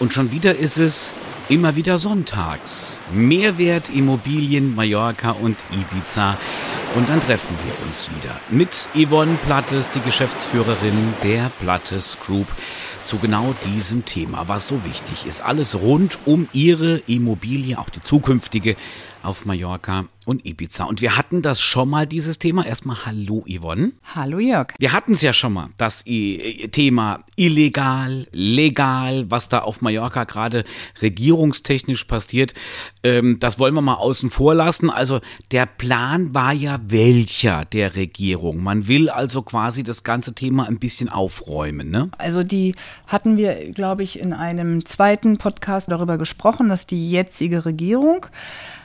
Und schon wieder ist es immer wieder sonntags. Mehrwert Immobilien Mallorca und Ibiza. Und dann treffen wir uns wieder mit Yvonne Plattes, die Geschäftsführerin der Plattes Group, zu genau diesem Thema, was so wichtig ist. Alles rund um ihre Immobilie, auch die zukünftige auf Mallorca und Ibiza. Und wir hatten das schon mal, dieses Thema. Erstmal Hallo Yvonne. Hallo Jörg. Wir hatten es ja schon mal, das Thema illegal, legal, was da auf Mallorca gerade regierungstechnisch passiert. Ähm, das wollen wir mal außen vor lassen. Also der Plan war ja welcher der Regierung? Man will also quasi das ganze Thema ein bisschen aufräumen, ne? Also die hatten wir, glaube ich, in einem zweiten Podcast darüber gesprochen, dass die jetzige Regierung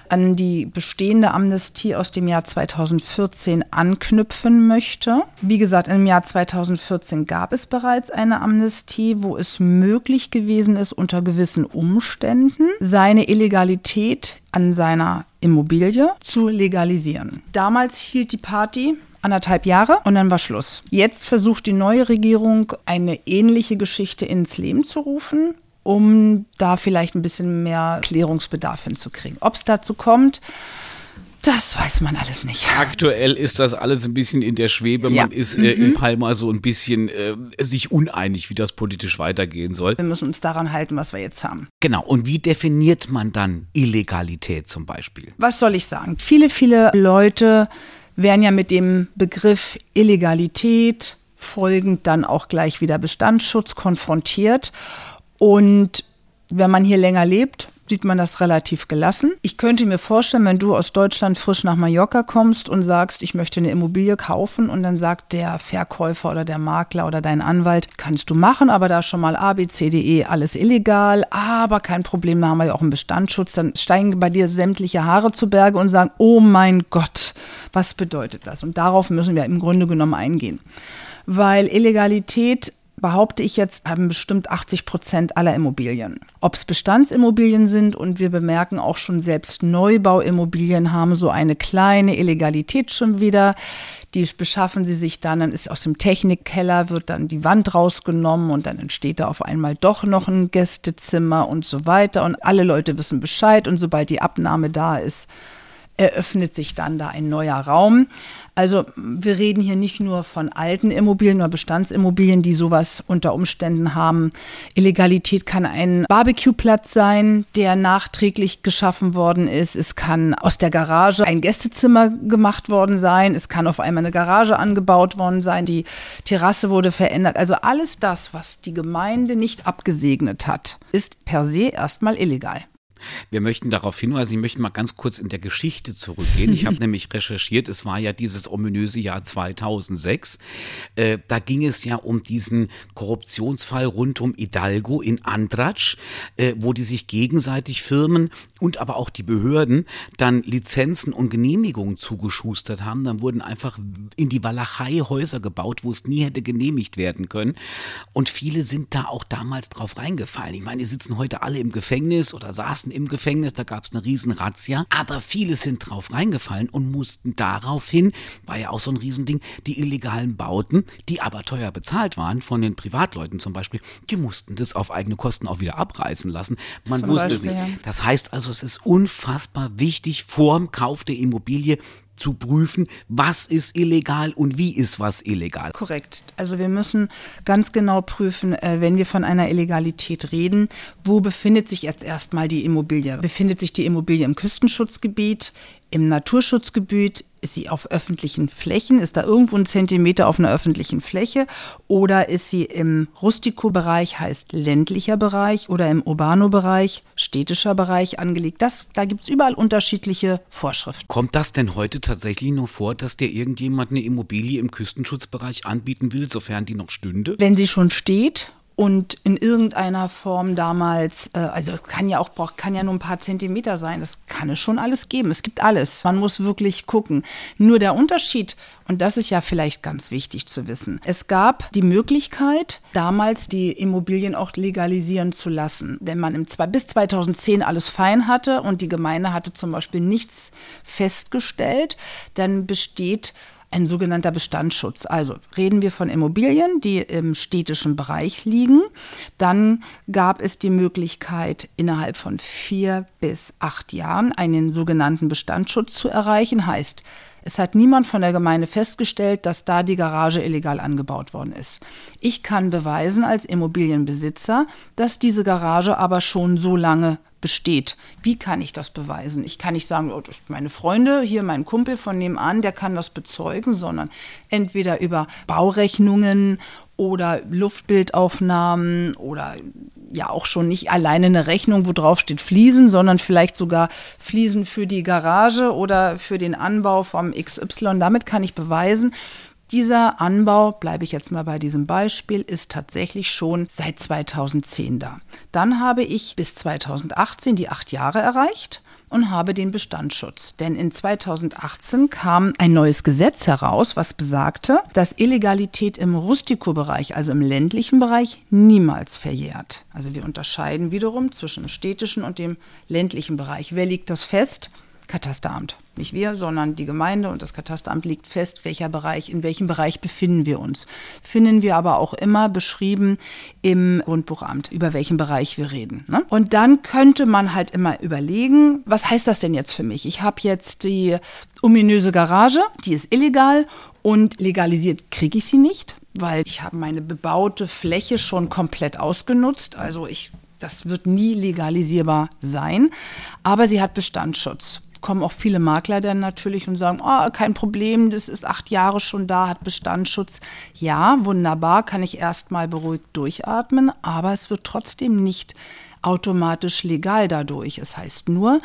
an die bestehende Amnestie aus dem Jahr 2014 anknüpfen möchte. Wie gesagt, im Jahr 2014 gab es bereits eine Amnestie, wo es möglich gewesen ist, unter gewissen Umständen seine Illegalität an seiner Immobilie zu legalisieren. Damals hielt die Party anderthalb Jahre und dann war Schluss. Jetzt versucht die neue Regierung eine ähnliche Geschichte ins Leben zu rufen um da vielleicht ein bisschen mehr Klärungsbedarf hinzukriegen. Ob es dazu kommt, das weiß man alles nicht. Aktuell ist das alles ein bisschen in der Schwebe. Man ja. ist äh, mhm. in Palma so ein bisschen äh, sich uneinig, wie das politisch weitergehen soll. Wir müssen uns daran halten, was wir jetzt haben. Genau. Und wie definiert man dann Illegalität zum Beispiel? Was soll ich sagen? Viele, viele Leute werden ja mit dem Begriff Illegalität folgend dann auch gleich wieder Bestandsschutz konfrontiert. Und wenn man hier länger lebt, sieht man das relativ gelassen. Ich könnte mir vorstellen, wenn du aus Deutschland frisch nach Mallorca kommst und sagst, ich möchte eine Immobilie kaufen und dann sagt der Verkäufer oder der Makler oder dein Anwalt, kannst du machen, aber da schon mal A, B, C, D, E, alles illegal, aber kein Problem, da haben wir ja auch einen Bestandsschutz, dann steigen bei dir sämtliche Haare zu Berge und sagen, oh mein Gott, was bedeutet das? Und darauf müssen wir im Grunde genommen eingehen. Weil Illegalität behaupte ich jetzt, haben bestimmt 80 Prozent aller Immobilien. Ob es Bestandsimmobilien sind und wir bemerken auch schon selbst Neubauimmobilien haben so eine kleine Illegalität schon wieder. Die beschaffen sie sich dann, dann ist aus dem Technikkeller, wird dann die Wand rausgenommen und dann entsteht da auf einmal doch noch ein Gästezimmer und so weiter. Und alle Leute wissen Bescheid und sobald die Abnahme da ist, eröffnet sich dann da ein neuer Raum. Also wir reden hier nicht nur von alten Immobilien oder Bestandsimmobilien, die sowas unter Umständen haben. Illegalität kann ein Barbecue-Platz sein, der nachträglich geschaffen worden ist. Es kann aus der Garage ein Gästezimmer gemacht worden sein. Es kann auf einmal eine Garage angebaut worden sein. Die Terrasse wurde verändert. Also alles das, was die Gemeinde nicht abgesegnet hat, ist per se erstmal illegal. Wir möchten darauf hinweisen, ich möchte mal ganz kurz in der Geschichte zurückgehen. Ich habe nämlich recherchiert, es war ja dieses ominöse Jahr 2006. Äh, da ging es ja um diesen Korruptionsfall rund um Hidalgo in Andratsch, äh, wo die sich gegenseitig Firmen und aber auch die Behörden dann Lizenzen und Genehmigungen zugeschustert haben. Dann wurden einfach in die Walachei Häuser gebaut, wo es nie hätte genehmigt werden können. Und viele sind da auch damals drauf reingefallen. Ich meine, die sitzen heute alle im Gefängnis oder saßen im Gefängnis, da gab es eine riesen Razzia, aber viele sind drauf reingefallen und mussten daraufhin, war ja auch so ein Riesending, die illegalen Bauten, die aber teuer bezahlt waren von den Privatleuten zum Beispiel, die mussten das auf eigene Kosten auch wieder abreißen lassen. Man wusste es nicht. Das heißt also, es ist unfassbar wichtig, vorm Kauf der Immobilie zu prüfen, was ist illegal und wie ist was illegal. Korrekt. Also wir müssen ganz genau prüfen, äh, wenn wir von einer Illegalität reden, wo befindet sich jetzt erstmal die Immobilie? Befindet sich die Immobilie im Küstenschutzgebiet, im Naturschutzgebiet? Ist sie auf öffentlichen Flächen? Ist da irgendwo ein Zentimeter auf einer öffentlichen Fläche? Oder ist sie im Rustico-Bereich, heißt ländlicher Bereich, oder im Urbano-Bereich, städtischer Bereich angelegt? Das, da gibt es überall unterschiedliche Vorschriften. Kommt das denn heute tatsächlich nur vor, dass dir irgendjemand eine Immobilie im Küstenschutzbereich anbieten will, sofern die noch stünde? Wenn sie schon steht und in irgendeiner Form damals, äh, also es kann ja auch kann ja nur ein paar Zentimeter sein, das kann es schon alles geben. Es gibt alles. Man muss wirklich gucken. Nur der Unterschied, und das ist ja vielleicht ganz wichtig zu wissen, es gab die Möglichkeit, damals die Immobilien auch legalisieren zu lassen. Wenn man im, bis 2010 alles fein hatte und die Gemeinde hatte zum Beispiel nichts festgestellt, dann besteht ein sogenannter Bestandsschutz. Also reden wir von Immobilien, die im städtischen Bereich liegen. Dann gab es die Möglichkeit, innerhalb von vier bis acht Jahren einen sogenannten Bestandsschutz zu erreichen. Heißt, es hat niemand von der Gemeinde festgestellt, dass da die Garage illegal angebaut worden ist. Ich kann beweisen als Immobilienbesitzer, dass diese Garage aber schon so lange besteht. Wie kann ich das beweisen? Ich kann nicht sagen, oh, meine Freunde, hier mein Kumpel von nebenan, der kann das bezeugen, sondern entweder über Baurechnungen oder Luftbildaufnahmen oder ja auch schon nicht alleine eine Rechnung, wo drauf steht Fliesen, sondern vielleicht sogar Fliesen für die Garage oder für den Anbau vom XY. Damit kann ich beweisen, dieser Anbau, bleibe ich jetzt mal bei diesem Beispiel, ist tatsächlich schon seit 2010 da. Dann habe ich bis 2018 die acht Jahre erreicht und habe den Bestandsschutz. Denn in 2018 kam ein neues Gesetz heraus, was besagte, dass Illegalität im Rustikobereich, also im ländlichen Bereich, niemals verjährt. Also wir unterscheiden wiederum zwischen dem städtischen und dem ländlichen Bereich. Wer liegt das fest? Katasteramt. Nicht wir, sondern die Gemeinde und das Katasteramt legt fest, welcher Bereich, in welchem Bereich befinden wir uns. Finden wir aber auch immer beschrieben im Grundbuchamt, über welchen Bereich wir reden. Ne? Und dann könnte man halt immer überlegen, was heißt das denn jetzt für mich? Ich habe jetzt die ominöse Garage, die ist illegal und legalisiert kriege ich sie nicht, weil ich habe meine bebaute Fläche schon komplett ausgenutzt. Also ich das wird nie legalisierbar sein, aber sie hat Bestandsschutz kommen auch viele Makler dann natürlich und sagen, oh, kein Problem, das ist acht Jahre schon da, hat Bestandsschutz. Ja, wunderbar, kann ich erstmal beruhigt durchatmen, aber es wird trotzdem nicht automatisch legal dadurch. Es heißt nur,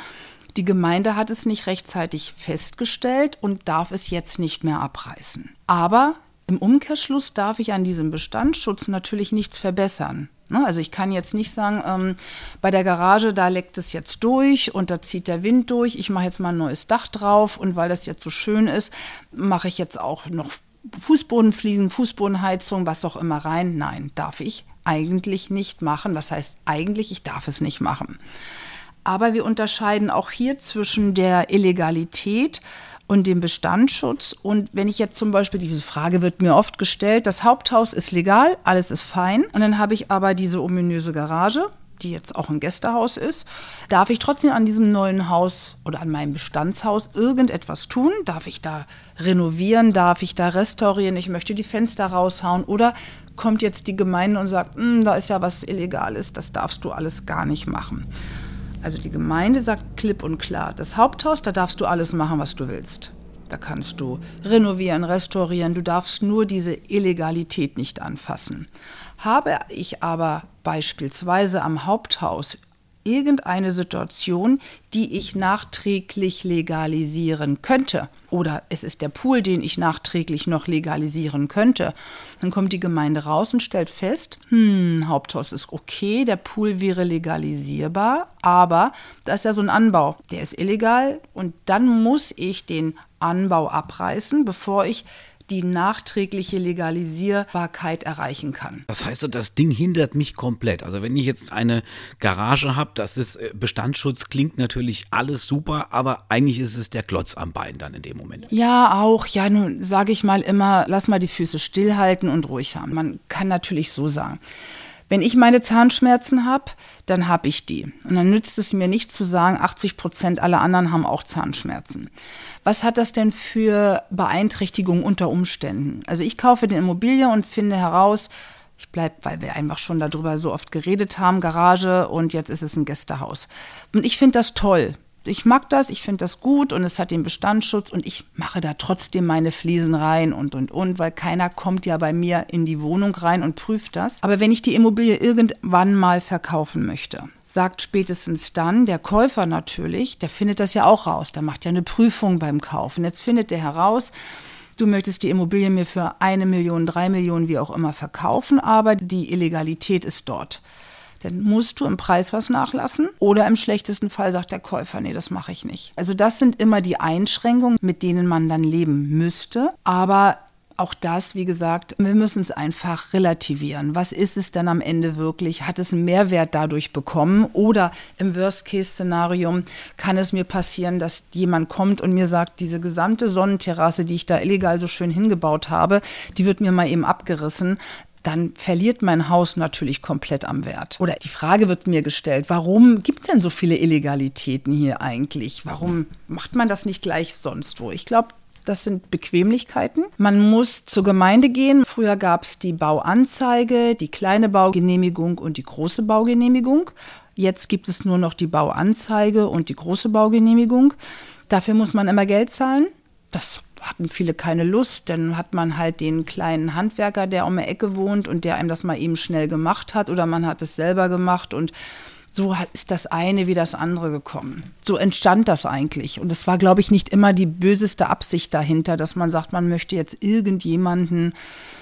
die Gemeinde hat es nicht rechtzeitig festgestellt und darf es jetzt nicht mehr abreißen. Aber im Umkehrschluss darf ich an diesem Bestandsschutz natürlich nichts verbessern. Ne? Also ich kann jetzt nicht sagen, ähm, bei der Garage, da leckt es jetzt durch und da zieht der Wind durch, ich mache jetzt mal ein neues Dach drauf und weil das jetzt so schön ist, mache ich jetzt auch noch Fußbodenfliesen, Fußbodenheizung, was auch immer rein. Nein, darf ich eigentlich nicht machen. Das heißt eigentlich, ich darf es nicht machen. Aber wir unterscheiden auch hier zwischen der Illegalität und dem Bestandsschutz. Und wenn ich jetzt zum Beispiel, diese Frage wird mir oft gestellt, das Haupthaus ist legal, alles ist fein. Und dann habe ich aber diese ominöse Garage, die jetzt auch ein Gästehaus ist, darf ich trotzdem an diesem neuen Haus oder an meinem Bestandshaus irgendetwas tun? Darf ich da renovieren? Darf ich da restaurieren? Ich möchte die Fenster raushauen oder kommt jetzt die Gemeinde und sagt, hm, da ist ja was Illegales, das darfst du alles gar nicht machen. Also die Gemeinde sagt klipp und klar, das Haupthaus, da darfst du alles machen, was du willst. Da kannst du renovieren, restaurieren, du darfst nur diese Illegalität nicht anfassen. Habe ich aber beispielsweise am Haupthaus irgendeine Situation, die ich nachträglich legalisieren könnte. Oder es ist der Pool, den ich nachträglich noch legalisieren könnte. Dann kommt die Gemeinde raus und stellt fest, hm, Haupthaus ist okay, der Pool wäre legalisierbar, aber da ist ja so ein Anbau, der ist illegal und dann muss ich den Anbau abreißen, bevor ich die nachträgliche Legalisierbarkeit erreichen kann. Das heißt, das Ding hindert mich komplett. Also wenn ich jetzt eine Garage habe, das ist äh, Bestandsschutz, klingt natürlich alles super, aber eigentlich ist es der Klotz am Bein dann in dem Moment. Ja, auch. Ja, nun sage ich mal immer, lass mal die Füße stillhalten und ruhig haben. Man kann natürlich so sagen. Wenn ich meine Zahnschmerzen habe, dann habe ich die. Und dann nützt es mir nicht zu sagen, 80 Prozent aller anderen haben auch Zahnschmerzen. Was hat das denn für Beeinträchtigungen unter Umständen? Also ich kaufe eine Immobilie und finde heraus, ich bleibe, weil wir einfach schon darüber so oft geredet haben, Garage und jetzt ist es ein Gästehaus. Und ich finde das toll ich mag das, ich finde das gut und es hat den Bestandsschutz und ich mache da trotzdem meine Fliesen rein und und und, weil keiner kommt ja bei mir in die Wohnung rein und prüft das. Aber wenn ich die Immobilie irgendwann mal verkaufen möchte, sagt spätestens dann der Käufer natürlich, der findet das ja auch raus, der macht ja eine Prüfung beim Kaufen. Jetzt findet der heraus, du möchtest die Immobilie mir für eine Million, drei Millionen, wie auch immer verkaufen, aber die Illegalität ist dort dann musst du im Preis was nachlassen. Oder im schlechtesten Fall sagt der Käufer, nee, das mache ich nicht. Also das sind immer die Einschränkungen, mit denen man dann leben müsste. Aber auch das, wie gesagt, wir müssen es einfach relativieren. Was ist es denn am Ende wirklich? Hat es einen Mehrwert dadurch bekommen? Oder im Worst-Case-Szenario kann es mir passieren, dass jemand kommt und mir sagt, diese gesamte Sonnenterrasse, die ich da illegal so schön hingebaut habe, die wird mir mal eben abgerissen dann verliert mein Haus natürlich komplett am Wert. Oder die Frage wird mir gestellt, warum gibt es denn so viele Illegalitäten hier eigentlich? Warum macht man das nicht gleich sonst wo? Ich glaube, das sind Bequemlichkeiten. Man muss zur Gemeinde gehen. Früher gab es die Bauanzeige, die kleine Baugenehmigung und die große Baugenehmigung. Jetzt gibt es nur noch die Bauanzeige und die große Baugenehmigung. Dafür muss man immer Geld zahlen. Das hatten viele keine Lust. Dann hat man halt den kleinen Handwerker, der um die Ecke wohnt und der einem das mal eben schnell gemacht hat oder man hat es selber gemacht und so ist das eine wie das andere gekommen. So entstand das eigentlich. Und es war, glaube ich, nicht immer die böseste Absicht dahinter, dass man sagt, man möchte jetzt irgendjemanden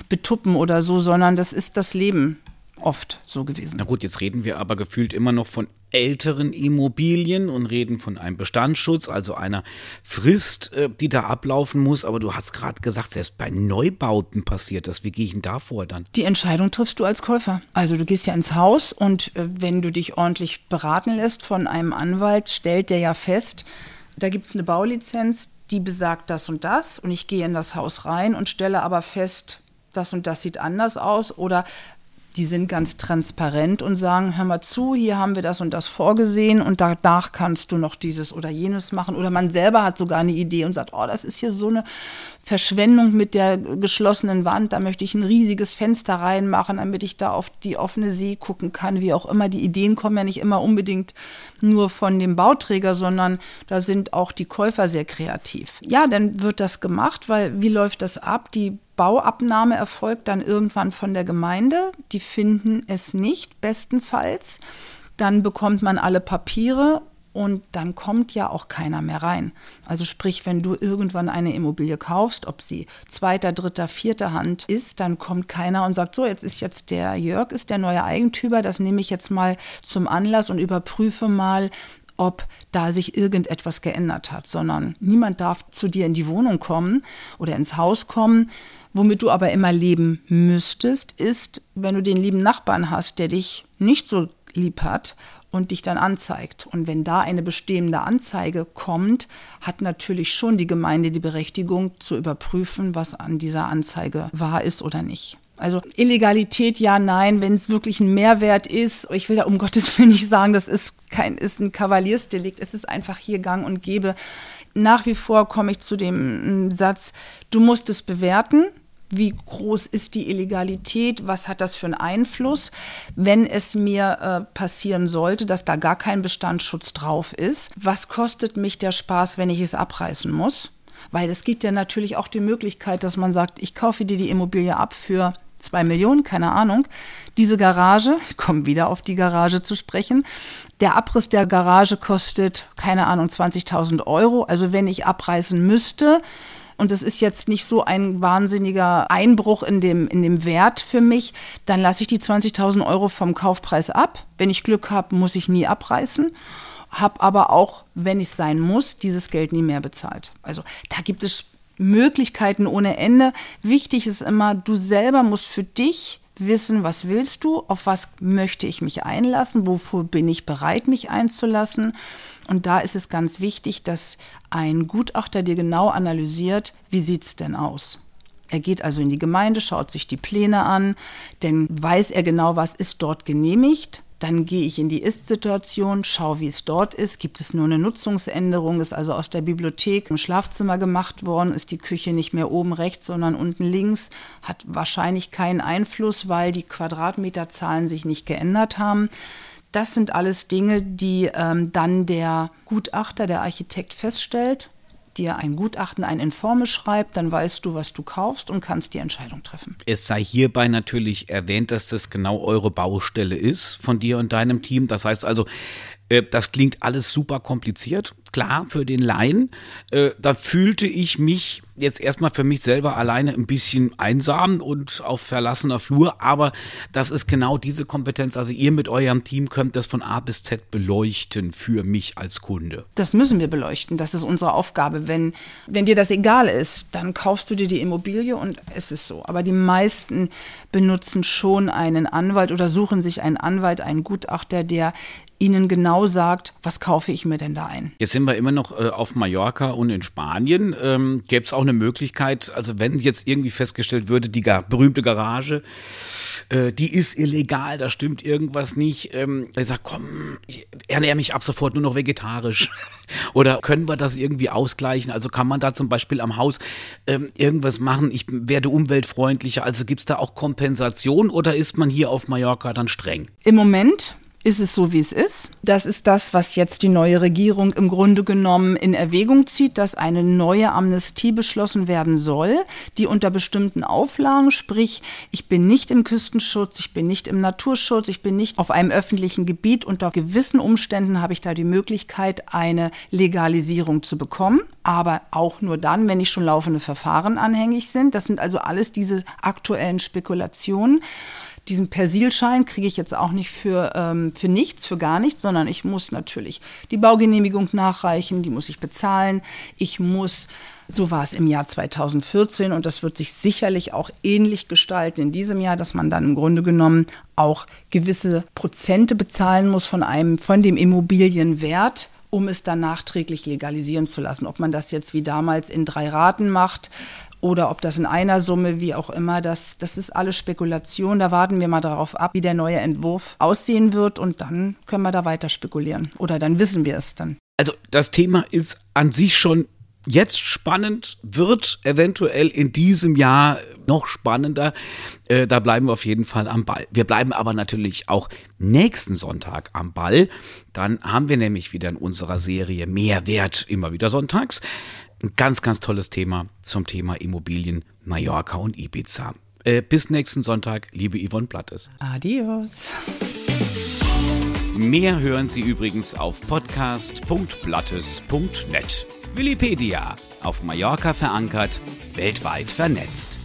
betuppen oder so, sondern das ist das Leben oft so gewesen. Na gut, jetzt reden wir aber gefühlt immer noch von älteren Immobilien und reden von einem Bestandsschutz, also einer Frist, äh, die da ablaufen muss. Aber du hast gerade gesagt, selbst bei Neubauten passiert das. Wie gehe ich denn da vor dann? Die Entscheidung triffst du als Käufer. Also du gehst ja ins Haus und äh, wenn du dich ordentlich beraten lässt von einem Anwalt, stellt der ja fest, da gibt es eine Baulizenz, die besagt das und das und ich gehe in das Haus rein und stelle aber fest, das und das sieht anders aus oder die sind ganz transparent und sagen, hör mal zu, hier haben wir das und das vorgesehen und danach kannst du noch dieses oder jenes machen. Oder man selber hat sogar eine Idee und sagt, oh, das ist hier so eine Verschwendung mit der geschlossenen Wand, da möchte ich ein riesiges Fenster reinmachen, damit ich da auf die offene See gucken kann, wie auch immer. Die Ideen kommen ja nicht immer unbedingt nur von dem Bauträger, sondern da sind auch die Käufer sehr kreativ. Ja, dann wird das gemacht, weil wie läuft das ab? Die Bauabnahme erfolgt dann irgendwann von der Gemeinde. Die finden es nicht, bestenfalls. Dann bekommt man alle Papiere und dann kommt ja auch keiner mehr rein. Also sprich, wenn du irgendwann eine Immobilie kaufst, ob sie zweiter, dritter, vierter Hand ist, dann kommt keiner und sagt, so, jetzt ist jetzt der Jörg, ist der neue Eigentümer, das nehme ich jetzt mal zum Anlass und überprüfe mal, ob da sich irgendetwas geändert hat, sondern niemand darf zu dir in die Wohnung kommen oder ins Haus kommen, Womit du aber immer leben müsstest, ist, wenn du den lieben Nachbarn hast, der dich nicht so lieb hat und dich dann anzeigt. Und wenn da eine bestehende Anzeige kommt, hat natürlich schon die Gemeinde die Berechtigung zu überprüfen, was an dieser Anzeige wahr ist oder nicht. Also Illegalität, ja, nein, wenn es wirklich ein Mehrwert ist. Ich will da um Gottes Willen nicht sagen, das ist kein ist ein Kavaliersdelikt. Es ist einfach hier Gang und Gäbe. Nach wie vor komme ich zu dem Satz, du musst es bewerten wie groß ist die Illegalität, was hat das für einen Einfluss, wenn es mir äh, passieren sollte, dass da gar kein Bestandsschutz drauf ist, was kostet mich der Spaß, wenn ich es abreißen muss? Weil es gibt ja natürlich auch die Möglichkeit, dass man sagt, ich kaufe dir die Immobilie ab für zwei Millionen, keine Ahnung. Diese Garage, ich komme wieder auf die Garage zu sprechen, der Abriss der Garage kostet, keine Ahnung, 20.000 Euro. Also wenn ich abreißen müsste, und es ist jetzt nicht so ein wahnsinniger Einbruch in dem, in dem Wert für mich, dann lasse ich die 20.000 Euro vom Kaufpreis ab. Wenn ich Glück habe, muss ich nie abreißen habe aber auch, wenn es sein muss, dieses Geld nie mehr bezahlt. Also da gibt es Möglichkeiten ohne Ende. Wichtig ist immer, du selber musst für dich wissen, was willst du, auf was möchte ich mich einlassen, wofür bin ich bereit, mich einzulassen. Und da ist es ganz wichtig, dass ein Gutachter dir genau analysiert, wie sieht es denn aus. Er geht also in die Gemeinde, schaut sich die Pläne an, denn weiß er genau, was ist dort genehmigt. Dann gehe ich in die Ist-Situation, schaue, wie es dort ist. Gibt es nur eine Nutzungsänderung? Ist also aus der Bibliothek im Schlafzimmer gemacht worden? Ist die Küche nicht mehr oben rechts, sondern unten links? Hat wahrscheinlich keinen Einfluss, weil die Quadratmeterzahlen sich nicht geändert haben. Das sind alles Dinge, die ähm, dann der Gutachter, der Architekt feststellt, dir ein Gutachten, ein Informe schreibt, dann weißt du, was du kaufst und kannst die Entscheidung treffen. Es sei hierbei natürlich erwähnt, dass das genau eure Baustelle ist von dir und deinem Team. Das heißt also, das klingt alles super kompliziert, klar, für den Laien. Äh, da fühlte ich mich jetzt erstmal für mich selber alleine ein bisschen einsam und auf verlassener Flur, aber das ist genau diese Kompetenz. Also ihr mit eurem Team könnt das von A bis Z beleuchten für mich als Kunde. Das müssen wir beleuchten. Das ist unsere Aufgabe. Wenn, wenn dir das egal ist, dann kaufst du dir die Immobilie und es ist so. Aber die meisten benutzen schon einen Anwalt oder suchen sich einen Anwalt, einen Gutachter, der ihnen genau sagt, was kaufe ich mir denn da ein. Jetzt sind wir immer noch äh, auf Mallorca und in Spanien. Ähm, Gäbe es auch eine Möglichkeit, also wenn jetzt irgendwie festgestellt würde, die gar, berühmte Garage, äh, die ist illegal, da stimmt irgendwas nicht. Ähm, ich sage, komm, ich ernähre mich ab sofort nur noch vegetarisch. Oder können wir das irgendwie ausgleichen? Also kann man da zum Beispiel am Haus ähm, irgendwas machen? Ich werde umweltfreundlicher. Also gibt es da auch Kompensation oder ist man hier auf Mallorca dann streng? Im Moment ist es so, wie es ist. Das ist das, was jetzt die neue Regierung im Grunde genommen in Erwägung zieht, dass eine neue Amnestie beschlossen werden soll, die unter bestimmten Auflagen, sprich, ich bin nicht im Küstenschutz, ich bin nicht im Naturschutz, ich bin nicht auf einem öffentlichen Gebiet. Unter gewissen Umständen habe ich da die Möglichkeit, eine Legalisierung zu bekommen, aber auch nur dann, wenn nicht schon laufende Verfahren anhängig sind. Das sind also alles diese aktuellen Spekulationen diesen Persilschein kriege ich jetzt auch nicht für, ähm, für nichts, für gar nichts, sondern ich muss natürlich die Baugenehmigung nachreichen, die muss ich bezahlen. Ich muss, so war es im Jahr 2014 und das wird sich sicherlich auch ähnlich gestalten in diesem Jahr, dass man dann im Grunde genommen auch gewisse Prozente bezahlen muss von einem, von dem Immobilienwert um es dann nachträglich legalisieren zu lassen. Ob man das jetzt wie damals in drei Raten macht, oder ob das in einer Summe, wie auch immer, das, das ist alles Spekulation. Da warten wir mal darauf ab, wie der neue Entwurf aussehen wird und dann können wir da weiter spekulieren. Oder dann wissen wir es dann. Also das Thema ist an sich schon jetzt spannend, wird eventuell in diesem Jahr noch spannender. Äh, da bleiben wir auf jeden Fall am Ball. Wir bleiben aber natürlich auch nächsten Sonntag am Ball. Dann haben wir nämlich wieder in unserer Serie Mehrwert immer wieder sonntags ein ganz, ganz tolles Thema zum Thema Immobilien, Mallorca und Ibiza. Äh, bis nächsten Sonntag, liebe Yvonne Plattes. Adios. Mehr hören Sie übrigens auf podcast.blattes.net. Willipedia, auf Mallorca verankert, weltweit vernetzt.